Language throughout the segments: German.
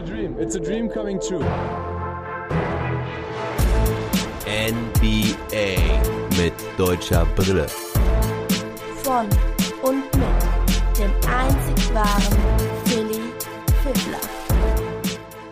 a dream. It's a dream coming true. NBA mit deutscher Brille. Von und mit dem einzig wahren Philly Fiddler.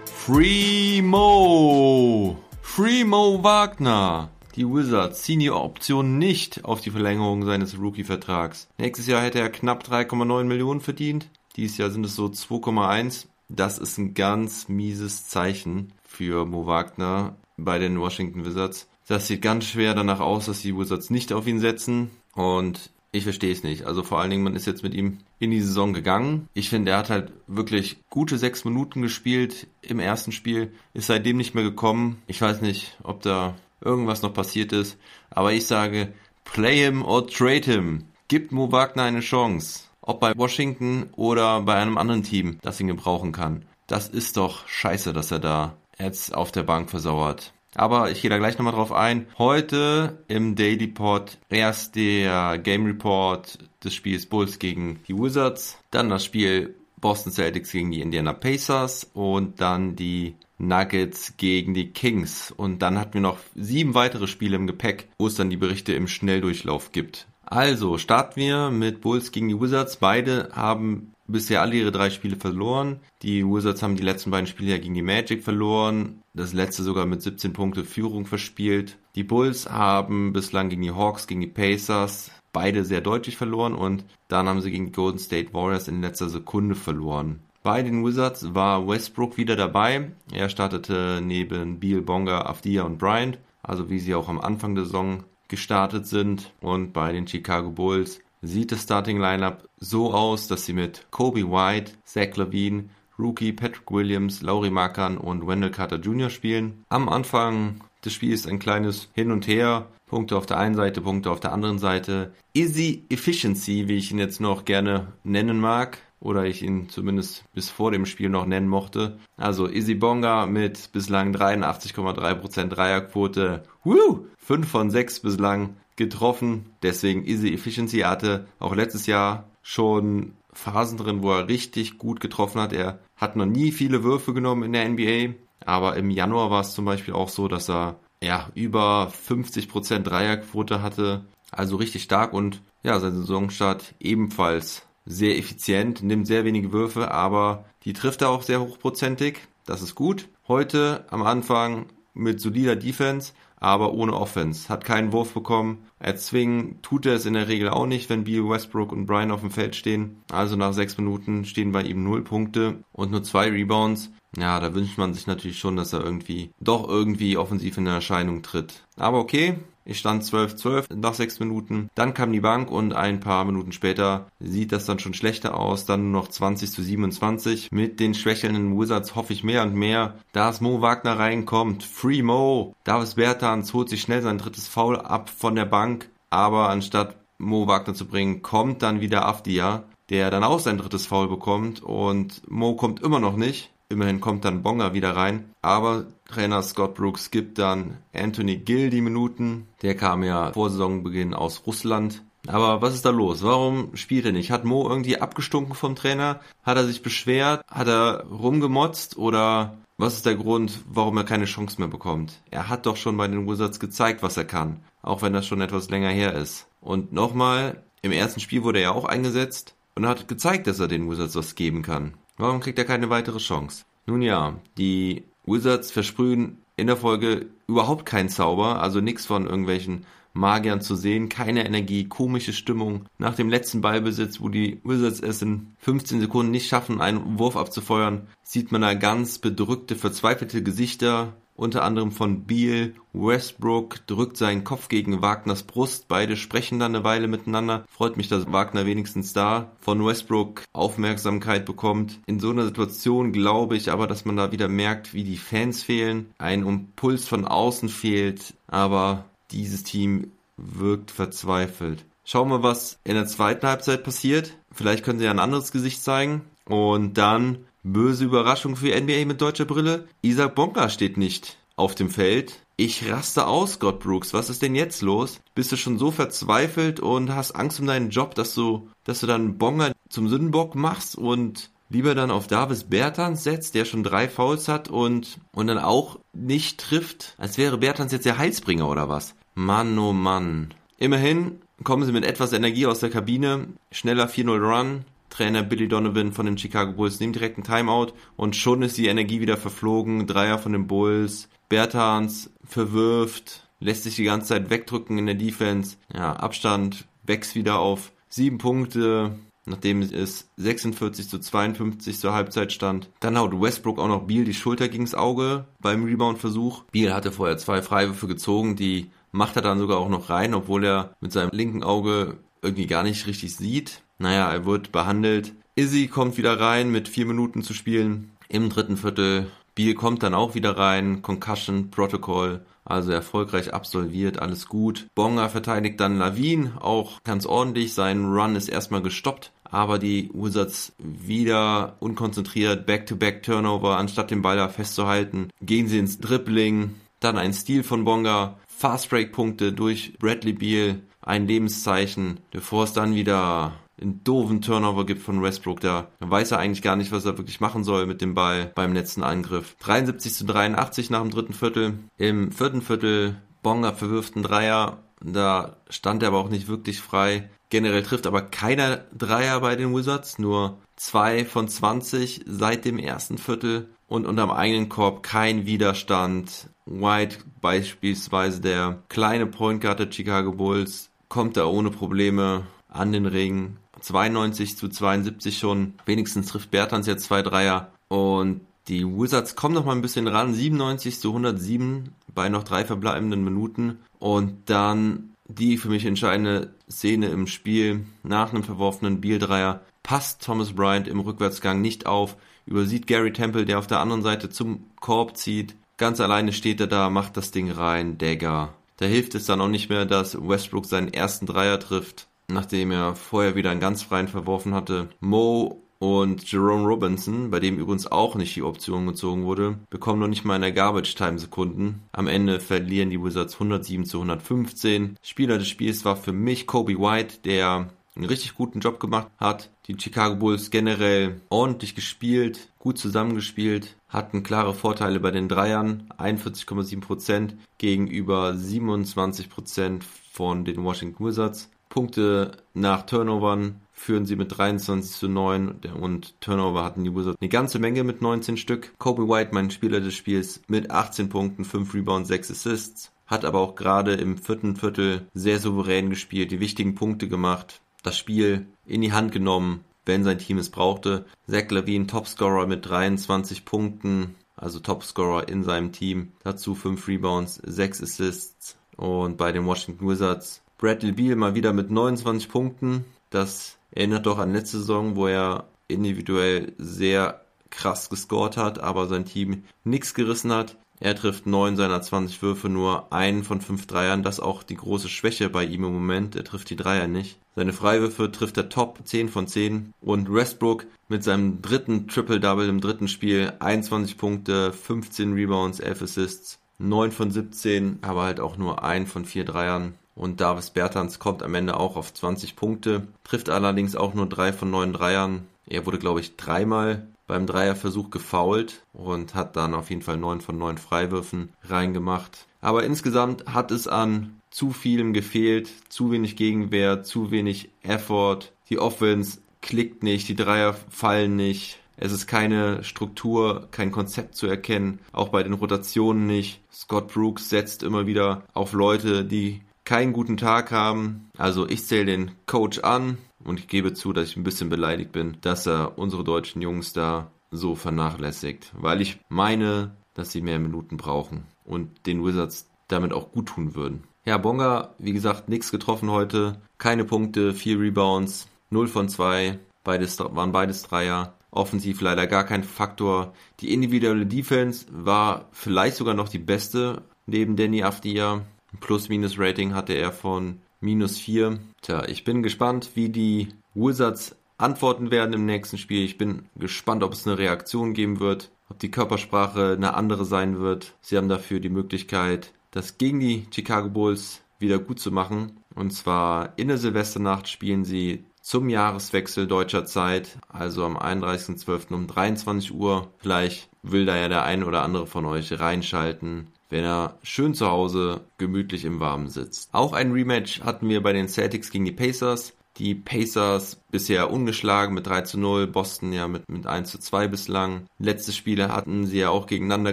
Free Mo! Free Mo Wagner! Die Wizards ziehen die Option nicht auf die Verlängerung seines Rookie-Vertrags. Nächstes Jahr hätte er knapp 3,9 Millionen verdient. Dieses Jahr sind es so 2,1. Das ist ein ganz mieses Zeichen für Mo Wagner bei den Washington Wizards. Das sieht ganz schwer danach aus, dass die Wizards nicht auf ihn setzen. Und ich verstehe es nicht. Also vor allen Dingen, man ist jetzt mit ihm in die Saison gegangen. Ich finde, er hat halt wirklich gute sechs Minuten gespielt im ersten Spiel, ist seitdem nicht mehr gekommen. Ich weiß nicht, ob da irgendwas noch passiert ist. Aber ich sage, play him or trade him. Gibt Mo Wagner eine Chance. Ob bei Washington oder bei einem anderen Team, das ihn gebrauchen kann. Das ist doch scheiße, dass er da jetzt auf der Bank versauert. Aber ich gehe da gleich nochmal drauf ein. Heute im Daily Pod erst der Game Report des Spiels Bulls gegen die Wizards, dann das Spiel Boston Celtics gegen die Indiana Pacers und dann die Nuggets gegen die Kings. Und dann hatten wir noch sieben weitere Spiele im Gepäck, wo es dann die Berichte im Schnelldurchlauf gibt. Also starten wir mit Bulls gegen die Wizards. Beide haben bisher alle ihre drei Spiele verloren. Die Wizards haben die letzten beiden Spiele ja gegen die Magic verloren. Das letzte sogar mit 17 Punkte Führung verspielt. Die Bulls haben bislang gegen die Hawks, gegen die Pacers beide sehr deutlich verloren und dann haben sie gegen die Golden State Warriors in letzter Sekunde verloren. Bei den Wizards war Westbrook wieder dabei. Er startete neben Beal, Bonga, Afdia und Bryant, also wie sie auch am Anfang der Saison gestartet sind. Und bei den Chicago Bulls sieht das Starting Lineup so aus, dass sie mit Kobe White, Zach Levine, Rookie Patrick Williams, Laurie Markan und Wendell Carter Jr. spielen. Am Anfang des Spiels ein kleines Hin und Her. Punkte auf der einen Seite, Punkte auf der anderen Seite. Easy Efficiency, wie ich ihn jetzt noch gerne nennen mag, oder ich ihn zumindest bis vor dem Spiel noch nennen mochte. Also Izzy Bonga mit bislang 83,3% Dreierquote. Woo! 5 von 6 bislang getroffen. Deswegen Easy Efficiency hatte auch letztes Jahr schon Phasen drin, wo er richtig gut getroffen hat. Er hat noch nie viele Würfe genommen in der NBA. Aber im Januar war es zum Beispiel auch so, dass er ja über 50% Dreierquote hatte. Also richtig stark und ja, sein Saisonstart ebenfalls sehr effizient, nimmt sehr wenige Würfe, aber die trifft er auch sehr hochprozentig. Das ist gut. Heute am Anfang mit solider Defense, aber ohne Offense. Hat keinen Wurf bekommen. Erzwingen tut er es in der Regel auch nicht, wenn Beal Westbrook und Brian auf dem Feld stehen. Also nach sechs Minuten stehen bei ihm null Punkte und nur zwei Rebounds. Ja, da wünscht man sich natürlich schon, dass er irgendwie doch irgendwie offensiv in Erscheinung tritt. Aber okay, ich stand 12-12 nach sechs Minuten. Dann kam die Bank und ein paar Minuten später sieht das dann schon schlechter aus. Dann nur noch 20 zu 27. Mit den schwächelnden Wizards hoffe ich mehr und mehr, dass Mo Wagner reinkommt. Free Mo. Davis Bertans holt sich schnell sein drittes Foul ab von der Bank. Aber anstatt Mo Wagner zu bringen, kommt dann wieder Afdia, der dann auch sein drittes Foul bekommt. Und Mo kommt immer noch nicht. Immerhin kommt dann Bonga wieder rein. Aber Trainer Scott Brooks gibt dann Anthony Gill die Minuten. Der kam ja vor Saisonbeginn aus Russland. Aber was ist da los? Warum spielt er nicht? Hat Mo irgendwie abgestunken vom Trainer? Hat er sich beschwert? Hat er rumgemotzt? Oder was ist der Grund, warum er keine Chance mehr bekommt? Er hat doch schon bei den Wizards gezeigt, was er kann. Auch wenn das schon etwas länger her ist. Und nochmal, im ersten Spiel wurde er auch eingesetzt und hat gezeigt, dass er den Wizards was geben kann. Warum kriegt er keine weitere Chance? Nun ja, die Wizards versprühen in der Folge überhaupt keinen Zauber, also nichts von irgendwelchen Magiern zu sehen, keine Energie, komische Stimmung. Nach dem letzten Ballbesitz, wo die Wizards es in 15 Sekunden nicht schaffen, einen Wurf abzufeuern, sieht man da ganz bedrückte, verzweifelte Gesichter unter anderem von Beal. Westbrook drückt seinen Kopf gegen Wagners Brust. Beide sprechen dann eine Weile miteinander. Freut mich, dass Wagner wenigstens da von Westbrook Aufmerksamkeit bekommt. In so einer Situation glaube ich aber, dass man da wieder merkt, wie die Fans fehlen. Ein Impuls von außen fehlt. Aber dieses Team wirkt verzweifelt. Schauen wir, was in der zweiten Halbzeit passiert. Vielleicht können sie ja ein anderes Gesicht zeigen. Und dann Böse Überraschung für NBA mit deutscher Brille. Isaac Bonga steht nicht auf dem Feld. Ich raste aus, Scott Brooks. Was ist denn jetzt los? Bist du schon so verzweifelt und hast Angst um deinen Job, dass du, dass du dann Bonga zum Sündenbock machst und lieber dann auf Davis Bertans setzt, der schon drei Fouls hat und, und dann auch nicht trifft, als wäre Bertans jetzt der Heilsbringer oder was. Mann, oh Mann. Immerhin kommen sie mit etwas Energie aus der Kabine, schneller 4-0 Run, Trainer Billy Donovan von den Chicago Bulls nimmt direkt einen Timeout und schon ist die Energie wieder verflogen. Dreier von den Bulls. Bertans verwirft, lässt sich die ganze Zeit wegdrücken in der Defense. Ja, Abstand wächst wieder auf sieben Punkte, nachdem es 46 zu 52 zur Halbzeit stand. Dann haut Westbrook auch noch Beal die Schulter gegens Auge beim Rebound-Versuch. Beal hatte vorher zwei Freiwürfe gezogen, die macht er dann sogar auch noch rein, obwohl er mit seinem linken Auge irgendwie gar nicht richtig sieht. Naja, er wird behandelt. Izzy kommt wieder rein mit vier Minuten zu spielen im dritten Viertel. Beal kommt dann auch wieder rein. Concussion Protocol. Also erfolgreich absolviert, alles gut. Bonga verteidigt dann Lavin, auch ganz ordentlich. Sein Run ist erstmal gestoppt, aber die Wizards wieder unkonzentriert, Back-to-Back-Turnover, anstatt den Ball da festzuhalten, gehen sie ins Dribbling. Dann ein Stil von Bonga, Fast Break Punkte durch Bradley Beal, ein Lebenszeichen, bevor es dann wieder einen doofen Turnover gibt von Westbrook. Da weiß er eigentlich gar nicht, was er wirklich machen soll mit dem Ball beim letzten Angriff. 73 zu 83 nach dem dritten Viertel. Im vierten Viertel Bonga verwirft einen Dreier. Da stand er aber auch nicht wirklich frei. Generell trifft aber keiner Dreier bei den Wizards, nur zwei von 20 seit dem ersten Viertel und unterm eigenen Korb kein Widerstand. White beispielsweise der kleine Point Guard der Chicago Bulls kommt da ohne Probleme an den Ring. 92 zu 72 schon. Wenigstens trifft Bertans jetzt zwei Dreier. Und die Wizards kommen noch mal ein bisschen ran. 97 zu 107 bei noch drei verbleibenden Minuten. Und dann die für mich entscheidende Szene im Spiel. Nach einem verworfenen Biel-Dreier passt Thomas Bryant im Rückwärtsgang nicht auf. Übersieht Gary Temple, der auf der anderen Seite zum Korb zieht. Ganz alleine steht er da, macht das Ding rein. Dagger. Da hilft es dann auch nicht mehr, dass Westbrook seinen ersten Dreier trifft nachdem er vorher wieder einen ganz freien verworfen hatte. Mo und Jerome Robinson, bei dem übrigens auch nicht die Option gezogen wurde, bekommen noch nicht mal in der Garbage Time Sekunden. Am Ende verlieren die Wizards 107 zu 115. Spieler des Spiels war für mich Kobe White, der einen richtig guten Job gemacht hat. Die Chicago Bulls generell ordentlich gespielt, gut zusammengespielt, hatten klare Vorteile bei den Dreiern, 41,7% gegenüber 27% von den Washington Wizards. Punkte nach Turnovern führen sie mit 23 zu 9 und Turnover hatten die Wizards eine ganze Menge mit 19 Stück. Kobe White, mein Spieler des Spiels, mit 18 Punkten, 5 Rebounds, 6 Assists. Hat aber auch gerade im vierten Viertel sehr souverän gespielt, die wichtigen Punkte gemacht, das Spiel in die Hand genommen, wenn sein Team es brauchte. Zach Lavine, Topscorer mit 23 Punkten, also Topscorer in seinem Team. Dazu 5 Rebounds, 6 Assists. Und bei den Washington Wizards Bradley Beal mal wieder mit 29 Punkten. Das erinnert doch an letzte Saison, wo er individuell sehr krass gescored hat, aber sein Team nichts gerissen hat. Er trifft 9 seiner 20 Würfe, nur einen von 5 Dreiern. Das ist auch die große Schwäche bei ihm im Moment. Er trifft die Dreier nicht. Seine Freiwürfe trifft er top, 10 von 10. Und Westbrook mit seinem dritten Triple-Double im dritten Spiel, 21 Punkte, 15 Rebounds, 11 Assists, 9 von 17, aber halt auch nur ein von 4 Dreiern. Und Davis Bertans kommt am Ende auch auf 20 Punkte, trifft allerdings auch nur drei von neun Dreiern. Er wurde, glaube ich, dreimal beim Dreierversuch gefoult und hat dann auf jeden Fall neun von neun Freiwürfen reingemacht. Aber insgesamt hat es an zu vielem gefehlt, zu wenig Gegenwehr, zu wenig Effort. Die Offense klickt nicht, die Dreier fallen nicht. Es ist keine Struktur, kein Konzept zu erkennen, auch bei den Rotationen nicht. Scott Brooks setzt immer wieder auf Leute, die keinen guten Tag haben. Also ich zähle den Coach an und ich gebe zu, dass ich ein bisschen beleidigt bin, dass er unsere deutschen Jungs da so vernachlässigt, weil ich meine, dass sie mehr Minuten brauchen und den Wizards damit auch gut tun würden. Ja, Bonga, wie gesagt, nichts getroffen heute, keine Punkte, vier Rebounds, 0 von 2, beides, waren beides Dreier. Offensiv leider gar kein Faktor. Die individuelle Defense war vielleicht sogar noch die beste neben Danny Afdia. Plus-Minus-Rating hatte er von minus 4. Tja, ich bin gespannt, wie die Wizards antworten werden im nächsten Spiel. Ich bin gespannt, ob es eine Reaktion geben wird, ob die Körpersprache eine andere sein wird. Sie haben dafür die Möglichkeit, das gegen die Chicago Bulls wieder gut zu machen. Und zwar in der Silvesternacht spielen sie zum Jahreswechsel deutscher Zeit, also am 31.12. um 23 Uhr. Vielleicht will da ja der ein oder andere von euch reinschalten, wenn er schön zu Hause gemütlich im Warmen sitzt. Auch ein Rematch hatten wir bei den Celtics gegen die Pacers. Die Pacers bisher ungeschlagen mit 3 zu 0, Boston ja mit, mit 1 zu 2 bislang. Letzte Spiele hatten sie ja auch gegeneinander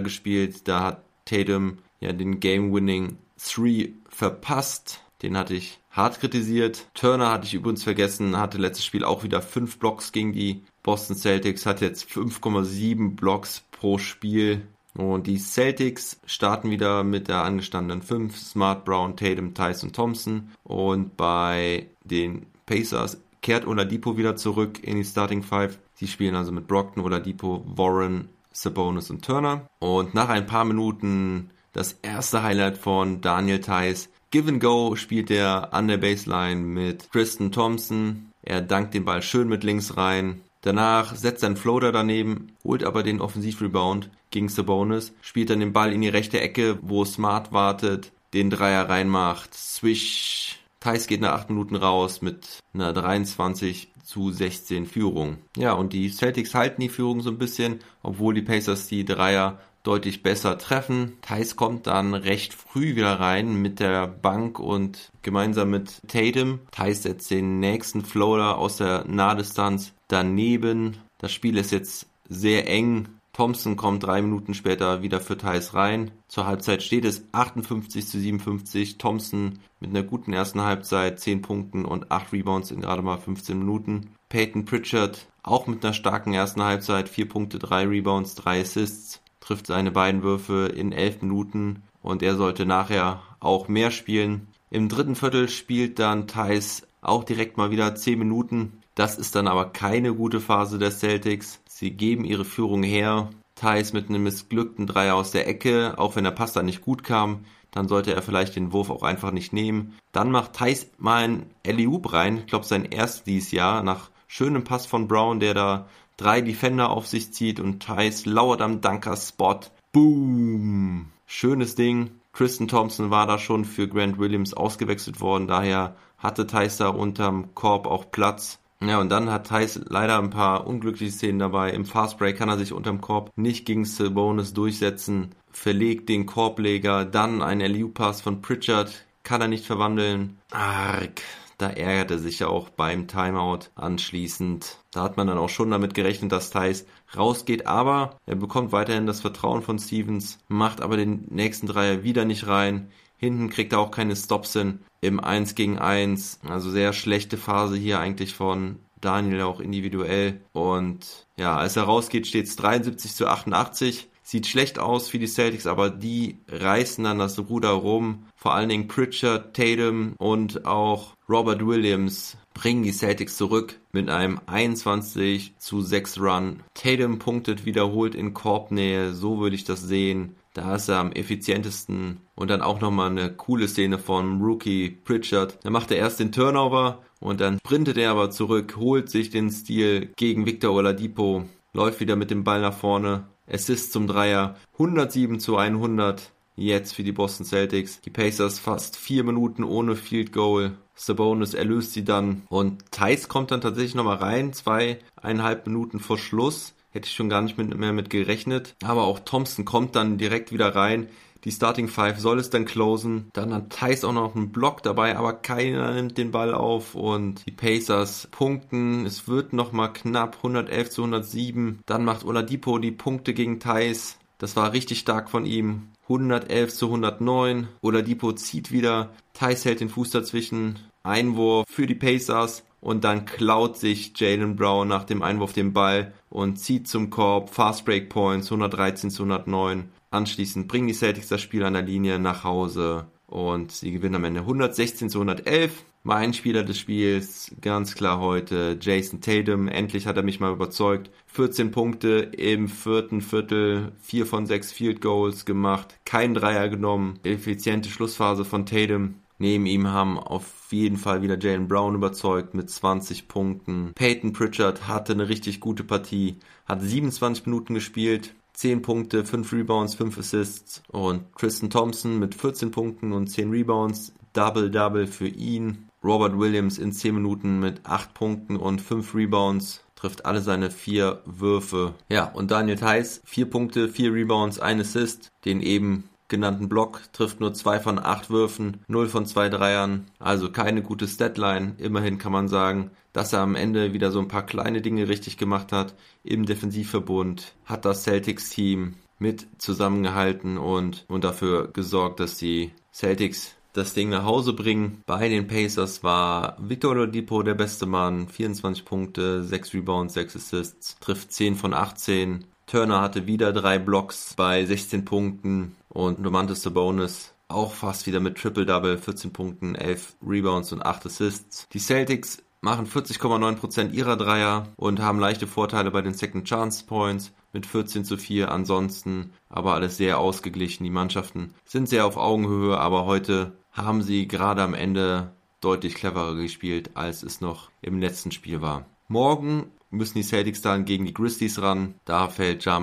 gespielt. Da hat Tatum ja den Game-Winning 3 verpasst. Den hatte ich hart kritisiert. Turner hatte ich übrigens vergessen, hatte letztes Spiel auch wieder 5 Blocks gegen die Boston Celtics, hat jetzt 5,7 Blocks pro Spiel. Und die Celtics starten wieder mit der angestandenen 5, Smart, Brown, Tatum, Tyson, Thompson. Und bei den Pacers kehrt Oladipo wieder zurück in die Starting Five. Sie spielen also mit Brockton, Oladipo, Warren, Sabonis und Turner. Und nach ein paar Minuten das erste Highlight von Daniel Theiss. Give and Go spielt er an der Baseline mit Tristan Thompson. Er dankt den Ball schön mit links rein. Danach setzt einen Floater daneben, holt aber den Offensivrebound gegen Sabonis, spielt dann den Ball in die rechte Ecke, wo Smart wartet, den Dreier reinmacht, Swish. Thais geht nach 8 Minuten raus mit einer 23 zu 16 Führung. Ja, und die Celtics halten die Führung so ein bisschen, obwohl die Pacers die Dreier deutlich besser treffen. Thais kommt dann recht früh wieder rein mit der Bank und gemeinsam mit Tatum. Thais setzt den nächsten Floater aus der Nahdistanz daneben. Das Spiel ist jetzt sehr eng. Thompson kommt drei Minuten später wieder für Thais rein. Zur Halbzeit steht es 58 zu 57. Thompson mit einer guten ersten Halbzeit, 10 Punkten und 8 Rebounds in gerade mal 15 Minuten. Peyton Pritchard auch mit einer starken ersten Halbzeit, 4 Punkte, 3 Rebounds, 3 Assists trifft seine beiden Würfe in elf Minuten und er sollte nachher auch mehr spielen. Im dritten Viertel spielt dann Thais auch direkt mal wieder zehn Minuten. Das ist dann aber keine gute Phase der Celtics. Sie geben ihre Führung her. Thais mit einem missglückten Dreier aus der Ecke, auch wenn der Pass dann nicht gut kam, dann sollte er vielleicht den Wurf auch einfach nicht nehmen. Dann macht Thais mal einen Eliup rein, ich glaube sein erstes dieses Jahr, nach schönem Pass von Brown, der da drei Defender auf sich zieht und Thais lauert am Dunker-Spot. Boom! Schönes Ding. Tristan Thompson war da schon für Grant Williams ausgewechselt worden, daher hatte Thais da unterm Korb auch Platz. Ja, und dann hat Thais leider ein paar unglückliche Szenen dabei. Im Fastbreak kann er sich unterm Korb nicht gegen Sabonis durchsetzen, verlegt den Korbleger, dann ein LU-Pass von Pritchard, kann er nicht verwandeln. Arg. Da ärgerte sich ja auch beim Timeout anschließend. Da hat man dann auch schon damit gerechnet, dass Thais rausgeht, aber er bekommt weiterhin das Vertrauen von Stevens, macht aber den nächsten Dreier wieder nicht rein. Hinten kriegt er auch keine Stops hin im 1 gegen 1. Also sehr schlechte Phase hier eigentlich von Daniel auch individuell. Und ja, als er rausgeht, steht es 73 zu 88. Sieht schlecht aus für die Celtics, aber die reißen dann das Ruder rum. Vor allen Dingen Pritchard, Tatum und auch Robert Williams bringen die Celtics zurück mit einem 21 zu 6 Run. Tatum punktet wiederholt in Korbnähe, so würde ich das sehen. Da ist er am effizientesten. Und dann auch nochmal eine coole Szene von Rookie Pritchard. Da macht er erst den Turnover und dann sprintet er aber zurück, holt sich den Stil gegen Victor Oladipo, läuft wieder mit dem Ball nach vorne Assist zum Dreier. 107 zu 100 jetzt für die Boston Celtics. Die Pacers fast vier Minuten ohne Field Goal. Sabonis erlöst sie dann und Thais kommt dann tatsächlich nochmal rein, zweieinhalb Minuten vor Schluss. Hätte ich schon gar nicht mit, mehr mit gerechnet. Aber auch Thompson kommt dann direkt wieder rein. Die Starting Five soll es dann closen. Dann hat Thais auch noch einen Block dabei, aber keiner nimmt den Ball auf und die Pacers punkten. Es wird nochmal knapp 111 zu 107. Dann macht Oladipo die Punkte gegen Thais. Das war richtig stark von ihm. 111 zu 109. Oladipo zieht wieder. Thais hält den Fuß dazwischen. Einwurf für die Pacers. Und dann klaut sich Jalen Brown nach dem Einwurf den Ball und zieht zum Korb. Fast Break Points 113 zu 109. Anschließend bringen die Celtics das Spiel an der Linie nach Hause und sie gewinnen am Ende 116 zu 111. Mein Spieler des Spiels, ganz klar heute, Jason Tatum. Endlich hat er mich mal überzeugt. 14 Punkte im vierten Viertel, 4 von 6 Field Goals gemacht, kein Dreier genommen. Effiziente Schlussphase von Tatum. Neben ihm haben auf jeden Fall wieder Jalen Brown überzeugt mit 20 Punkten. Peyton Pritchard hatte eine richtig gute Partie, hat 27 Minuten gespielt, 10 Punkte, 5 Rebounds, 5 Assists und Tristan Thompson mit 14 Punkten und 10 Rebounds, Double-Double für ihn. Robert Williams in 10 Minuten mit 8 Punkten und 5 Rebounds trifft alle seine vier Würfe. Ja, und Daniel Theiss, 4 Punkte, 4 Rebounds, 1 Assist, den eben genannten Block, trifft nur 2 von 8 Würfen, 0 von 2 Dreiern, also keine gute Statline. Immerhin kann man sagen, dass er am Ende wieder so ein paar kleine Dinge richtig gemacht hat im Defensivverbund, hat das Celtics-Team mit zusammengehalten und, und dafür gesorgt, dass die Celtics das Ding nach Hause bringen. Bei den Pacers war Victor Oladipo der beste Mann. 24 Punkte, 6 Rebounds, 6 Assists, trifft 10 von 18. Turner hatte wieder drei Blocks bei 16 Punkten und Domantas Sabonis auch fast wieder mit Triple-Double, 14 Punkten, 11 Rebounds und 8 Assists. Die Celtics machen 40,9% ihrer Dreier und haben leichte Vorteile bei den Second Chance Points mit 14 zu 4. Ansonsten aber alles sehr ausgeglichen. Die Mannschaften sind sehr auf Augenhöhe, aber heute haben sie gerade am Ende deutlich cleverer gespielt, als es noch im letzten Spiel war. Morgen müssen die Celtics dann gegen die Grizzlies ran. Da fällt Ja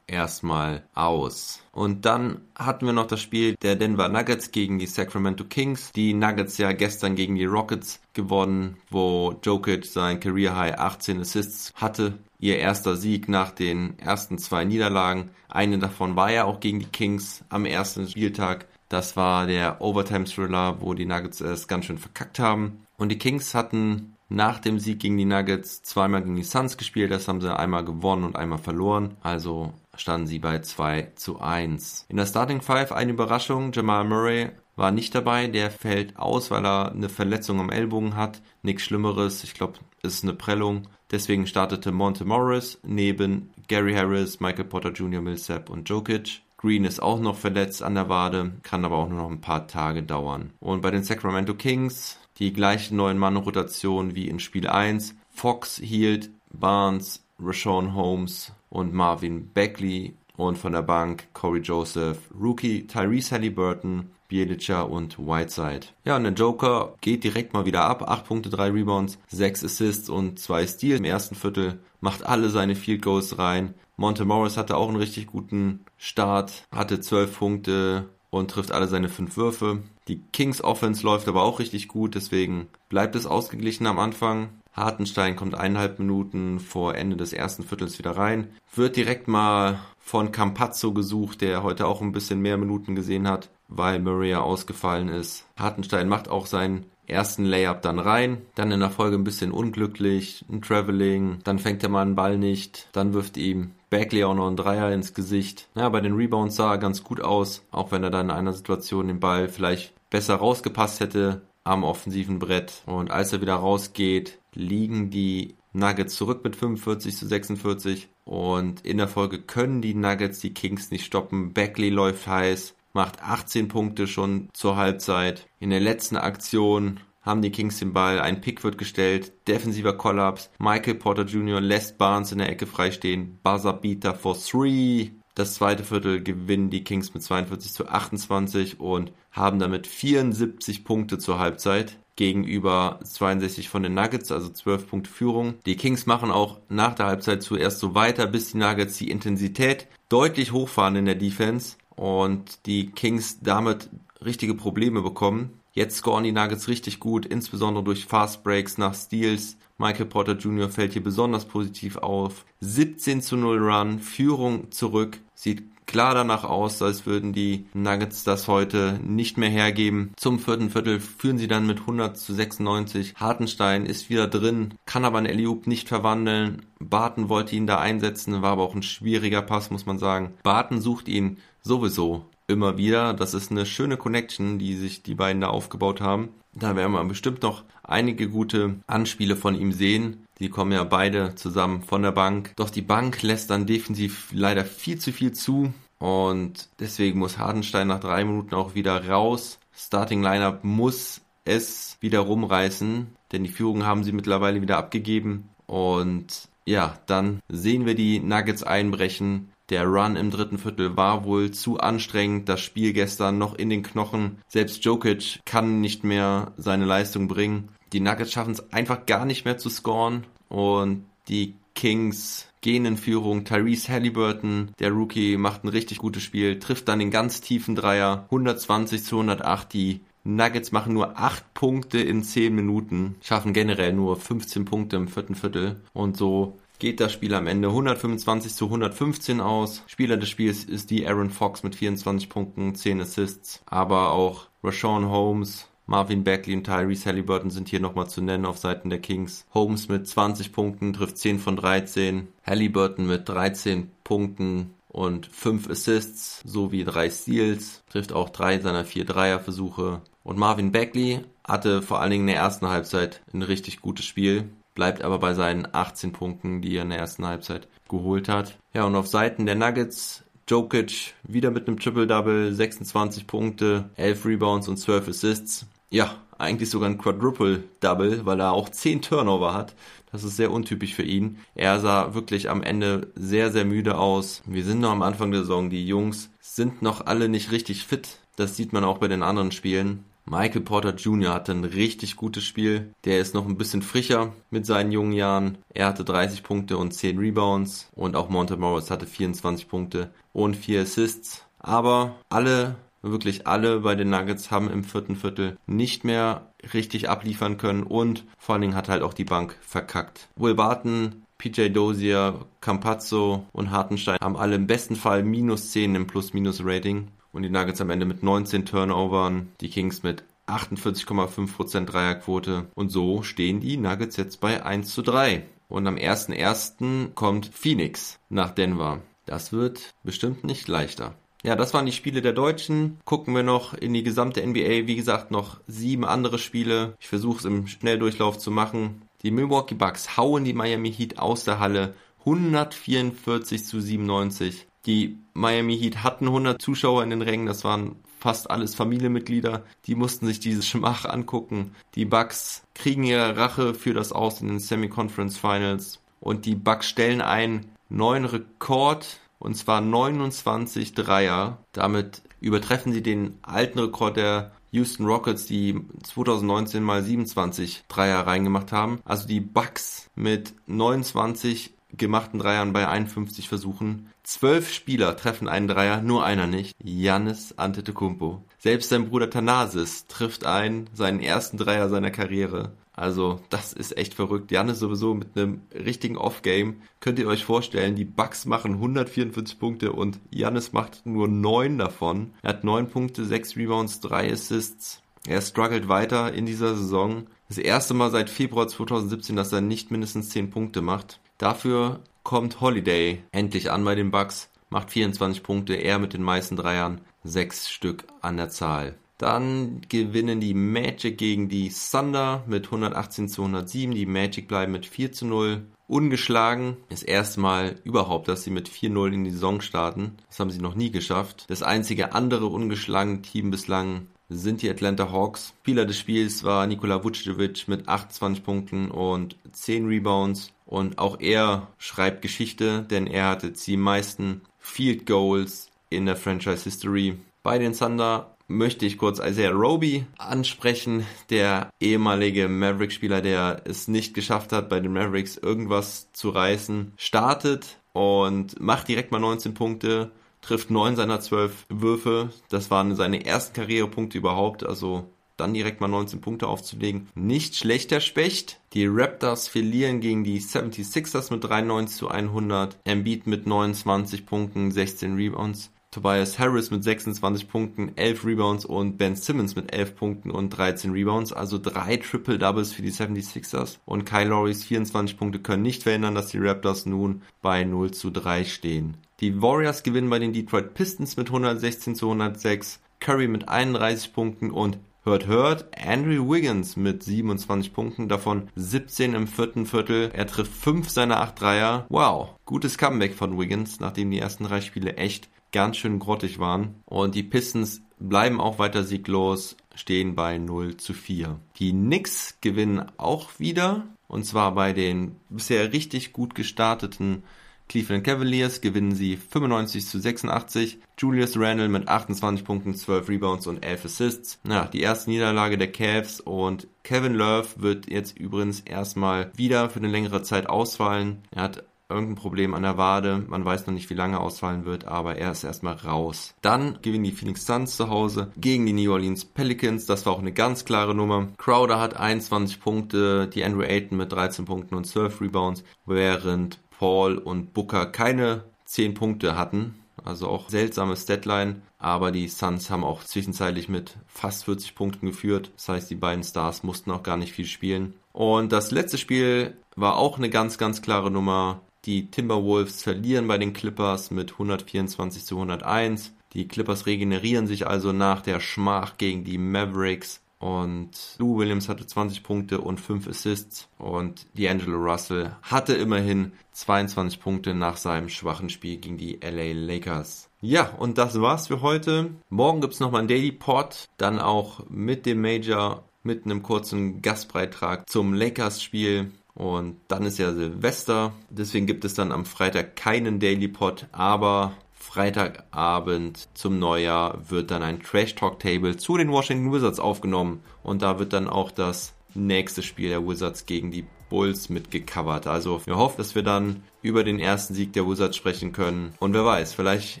erstmal aus. Und dann hatten wir noch das Spiel der Denver Nuggets gegen die Sacramento Kings. Die Nuggets ja gestern gegen die Rockets gewonnen, wo Jokic sein Career High 18 Assists hatte. Ihr erster Sieg nach den ersten zwei Niederlagen. Eine davon war ja auch gegen die Kings am ersten Spieltag. Das war der Overtime-Thriller, wo die Nuggets es ganz schön verkackt haben. Und die Kings hatten nach dem Sieg gegen die Nuggets zweimal gegen die Suns gespielt. Das haben sie einmal gewonnen und einmal verloren. Also standen sie bei 2 zu 1. In der Starting Five eine Überraschung. Jamal Murray war nicht dabei. Der fällt aus, weil er eine Verletzung am Ellbogen hat. Nichts Schlimmeres. Ich glaube, es ist eine Prellung. Deswegen startete Monte Morris neben Gary Harris, Michael Potter Jr., Millsap und Jokic. Green ist auch noch verletzt an der Wade, kann aber auch nur noch ein paar Tage dauern. Und bei den Sacramento Kings die gleiche neuen Mann-Rotation wie in Spiel 1. Fox hielt Barnes, Rashawn Holmes und Marvin Beckley und von der Bank Corey Joseph, Rookie Tyrese Halliburton, Bielica und Whiteside. Ja, und der Joker geht direkt mal wieder ab. 8 Punkte, 3 Rebounds, 6 Assists und 2 Steals im ersten Viertel. Macht alle seine Field Goals rein. Monte Morris hatte auch einen richtig guten Start, hatte 12 Punkte und trifft alle seine 5 Würfe. Die Kings Offense läuft aber auch richtig gut, deswegen bleibt es ausgeglichen am Anfang. Hartenstein kommt eineinhalb Minuten vor Ende des ersten Viertels wieder rein. Wird direkt mal von Campazzo gesucht, der heute auch ein bisschen mehr Minuten gesehen hat, weil Murray ausgefallen ist. Hartenstein macht auch seinen ersten Layup dann rein, dann in der Folge ein bisschen unglücklich, ein Traveling, dann fängt er mal einen Ball nicht, dann wirft ihm Bagley auch noch einen Dreier ins Gesicht. Ja, bei den Rebounds sah er ganz gut aus, auch wenn er dann in einer Situation den Ball vielleicht besser rausgepasst hätte am offensiven Brett. Und als er wieder rausgeht, liegen die Nuggets zurück mit 45 zu 46 und in der Folge können die Nuggets die Kings nicht stoppen. Bagley läuft heiß, macht 18 Punkte schon zur Halbzeit. In der letzten Aktion haben die Kings den Ball, ein Pick wird gestellt, defensiver Kollaps, Michael Porter Jr. lässt Barnes in der Ecke freistehen, Buzzer Beater for three. Das zweite Viertel gewinnen die Kings mit 42 zu 28 und haben damit 74 Punkte zur Halbzeit gegenüber 62 von den Nuggets, also 12 Punkte Führung. Die Kings machen auch nach der Halbzeit zuerst so weiter, bis die Nuggets die Intensität deutlich hochfahren in der Defense und die Kings damit richtige Probleme bekommen. Jetzt scoren die Nuggets richtig gut, insbesondere durch Fast Breaks nach Steals. Michael Porter Jr. fällt hier besonders positiv auf. 17 zu 0 Run, Führung zurück. Sieht klar danach aus, als würden die Nuggets das heute nicht mehr hergeben. Zum vierten Viertel führen sie dann mit 100 zu 96. Hartenstein ist wieder drin, kann aber einen Eliup nicht verwandeln. Barton wollte ihn da einsetzen, war aber auch ein schwieriger Pass, muss man sagen. Barton sucht ihn sowieso immer wieder. Das ist eine schöne Connection, die sich die beiden da aufgebaut haben. Da werden wir bestimmt noch einige gute Anspiele von ihm sehen. Die kommen ja beide zusammen von der Bank. Doch die Bank lässt dann defensiv leider viel zu viel zu. Und deswegen muss Hardenstein nach drei Minuten auch wieder raus. Starting Lineup muss es wieder rumreißen, denn die Führung haben sie mittlerweile wieder abgegeben. Und ja, dann sehen wir die Nuggets einbrechen. Der Run im dritten Viertel war wohl zu anstrengend. Das Spiel gestern noch in den Knochen. Selbst Jokic kann nicht mehr seine Leistung bringen. Die Nuggets schaffen es einfach gar nicht mehr zu scoren. Und die Kings gehen in Führung. Tyrese Halliburton, der Rookie, macht ein richtig gutes Spiel, trifft dann den ganz tiefen Dreier. 120 zu 108. Die Nuggets machen nur 8 Punkte in 10 Minuten, schaffen generell nur 15 Punkte im vierten Viertel und so geht das Spiel am Ende 125 zu 115 aus. Spieler des Spiels ist die Aaron Fox mit 24 Punkten, 10 Assists, aber auch Rashawn Holmes, Marvin Bagley und Tyrese Halliburton sind hier nochmal zu nennen auf Seiten der Kings. Holmes mit 20 Punkten trifft 10 von 13. Halliburton mit 13 Punkten und 5 Assists sowie 3 Steals, trifft auch 3 seiner 4 Dreierversuche. Und Marvin Bagley hatte vor allen Dingen in der ersten Halbzeit ein richtig gutes Spiel, bleibt aber bei seinen 18 Punkten, die er in der ersten Halbzeit geholt hat. Ja, und auf Seiten der Nuggets Jokic wieder mit einem Triple-Double, 26 Punkte, 11 Rebounds und 12 Assists. Ja, eigentlich sogar ein Quadruple-Double, weil er auch 10 Turnover hat. Das ist sehr untypisch für ihn. Er sah wirklich am Ende sehr, sehr müde aus. Wir sind noch am Anfang der Saison. Die Jungs sind noch alle nicht richtig fit. Das sieht man auch bei den anderen Spielen. Michael Porter Jr. hatte ein richtig gutes Spiel. Der ist noch ein bisschen frischer mit seinen jungen Jahren. Er hatte 30 Punkte und 10 Rebounds. Und auch Monte Morris hatte 24 Punkte und 4 Assists. Aber alle, wirklich alle bei den Nuggets haben im vierten Viertel nicht mehr richtig abliefern können. Und vor allen Dingen hat halt auch die Bank verkackt. Will Barton PJ Dozier, Campazzo und Hartenstein haben alle im besten Fall minus 10 im Plus-Minus-Rating und die Nuggets am Ende mit 19 Turnovern, die Kings mit 48,5% Dreierquote und so stehen die Nuggets jetzt bei 1 zu 3. Und am 1.1. kommt Phoenix nach Denver. Das wird bestimmt nicht leichter. Ja, das waren die Spiele der Deutschen. Gucken wir noch in die gesamte NBA. Wie gesagt, noch sieben andere Spiele. Ich versuche es im Schnelldurchlauf zu machen. Die Milwaukee Bucks hauen die Miami Heat aus der Halle. 144 zu 97. Die Miami Heat hatten 100 Zuschauer in den Rängen, das waren fast alles Familienmitglieder, die mussten sich dieses Schmach angucken. Die Bucks kriegen ihre Rache für das Aus in den Semi-Conference Finals und die Bucks stellen einen neuen Rekord und zwar 29 Dreier. Damit übertreffen sie den alten Rekord der Houston Rockets, die 2019 mal 27 Dreier reingemacht haben. Also die Bucks mit 29 gemachten Dreiern bei 51 Versuchen. Zwölf Spieler treffen einen Dreier, nur einer nicht. Jannis Antetokounmpo. Selbst sein Bruder Thanasis trifft einen, seinen ersten Dreier seiner Karriere. Also, das ist echt verrückt. Jannis sowieso mit einem richtigen Off-Game. Könnt ihr euch vorstellen, die Bucks machen 144 Punkte und Jannis macht nur 9 davon. Er hat 9 Punkte, 6 Rebounds, 3 Assists. Er struggelt weiter in dieser Saison. Das erste Mal seit Februar 2017, dass er nicht mindestens 10 Punkte macht. Dafür kommt Holiday endlich an bei den Bucks, macht 24 Punkte, er mit den meisten Dreiern, 6 Stück an der Zahl. Dann gewinnen die Magic gegen die Thunder mit 118 zu 107. Die Magic bleiben mit 4 zu 0 ungeschlagen. Das erste Mal überhaupt, dass sie mit 4-0 in die Saison starten. Das haben sie noch nie geschafft. Das einzige andere ungeschlagene Team bislang sind die Atlanta Hawks. Spieler des Spiels war Nikola Vucevic mit 28 Punkten und 10 Rebounds. Und auch er schreibt Geschichte, denn er hatte die meisten Field Goals in der Franchise History. Bei den Thunder möchte ich kurz Isaiah Roby ansprechen, der ehemalige Maverick-Spieler, der es nicht geschafft hat, bei den Mavericks irgendwas zu reißen, startet und macht direkt mal 19 Punkte, trifft 9 seiner 12 Würfe. Das waren seine ersten Karrierepunkte überhaupt, also dann direkt mal 19 Punkte aufzulegen. Nicht schlechter Specht. Die Raptors verlieren gegen die 76ers mit 93 zu 100. Embiid mit 29 Punkten, 16 Rebounds. Tobias Harris mit 26 Punkten, 11 Rebounds und Ben Simmons mit 11 Punkten und 13 Rebounds. Also drei Triple Doubles für die 76ers. Und Kyle Lowrys 24 Punkte können nicht verhindern, dass die Raptors nun bei 0 zu 3 stehen. Die Warriors gewinnen bei den Detroit Pistons mit 116 zu 106. Curry mit 31 Punkten und Hört, hört, Andrew Wiggins mit 27 Punkten, davon 17 im vierten Viertel. Er trifft 5 seiner 8 Dreier. Wow, gutes Comeback von Wiggins, nachdem die ersten drei Spiele echt ganz schön grottig waren. Und die Pistons bleiben auch weiter sieglos, stehen bei 0 zu 4. Die Knicks gewinnen auch wieder, und zwar bei den bisher richtig gut gestarteten Cleveland Cavaliers gewinnen sie 95 zu 86. Julius Randle mit 28 Punkten, 12 Rebounds und 11 Assists. Ja, die erste Niederlage der Cavs und Kevin Love wird jetzt übrigens erstmal wieder für eine längere Zeit ausfallen. Er hat irgendein Problem an der Wade. Man weiß noch nicht, wie lange ausfallen wird, aber er ist erstmal raus. Dann gewinnen die Phoenix Suns zu Hause gegen die New Orleans Pelicans. Das war auch eine ganz klare Nummer. Crowder hat 21 Punkte, die Andrew Ayton mit 13 Punkten und 12 Rebounds, während Paul und Booker keine 10 Punkte hatten. Also auch seltsame Statline, aber die Suns haben auch zwischenzeitlich mit fast 40 Punkten geführt. Das heißt, die beiden Stars mussten auch gar nicht viel spielen. Und das letzte Spiel war auch eine ganz, ganz klare Nummer. Die Timberwolves verlieren bei den Clippers mit 124 zu 101. Die Clippers regenerieren sich also nach der Schmach gegen die Mavericks. Und Lou Williams hatte 20 Punkte und 5 Assists. Und D'Angelo Russell hatte immerhin 22 Punkte nach seinem schwachen Spiel gegen die LA Lakers. Ja, und das war's für heute. Morgen gibt's nochmal einen Daily Pod. Dann auch mit dem Major, mit einem kurzen Gastbeitrag zum Lakers-Spiel. Und dann ist ja Silvester. Deswegen gibt es dann am Freitag keinen Daily Pod, aber Freitagabend zum Neujahr wird dann ein Trash Talk Table zu den Washington Wizards aufgenommen und da wird dann auch das nächste Spiel der Wizards gegen die Bulls mitgecovert. Also wir hoffen, dass wir dann über den ersten Sieg der Wizards sprechen können. Und wer weiß, vielleicht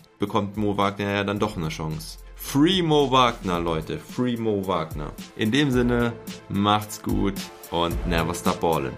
bekommt Mo Wagner ja dann doch eine Chance. Free Mo Wagner, Leute. Free Mo Wagner. In dem Sinne, macht's gut und never stop ballin'.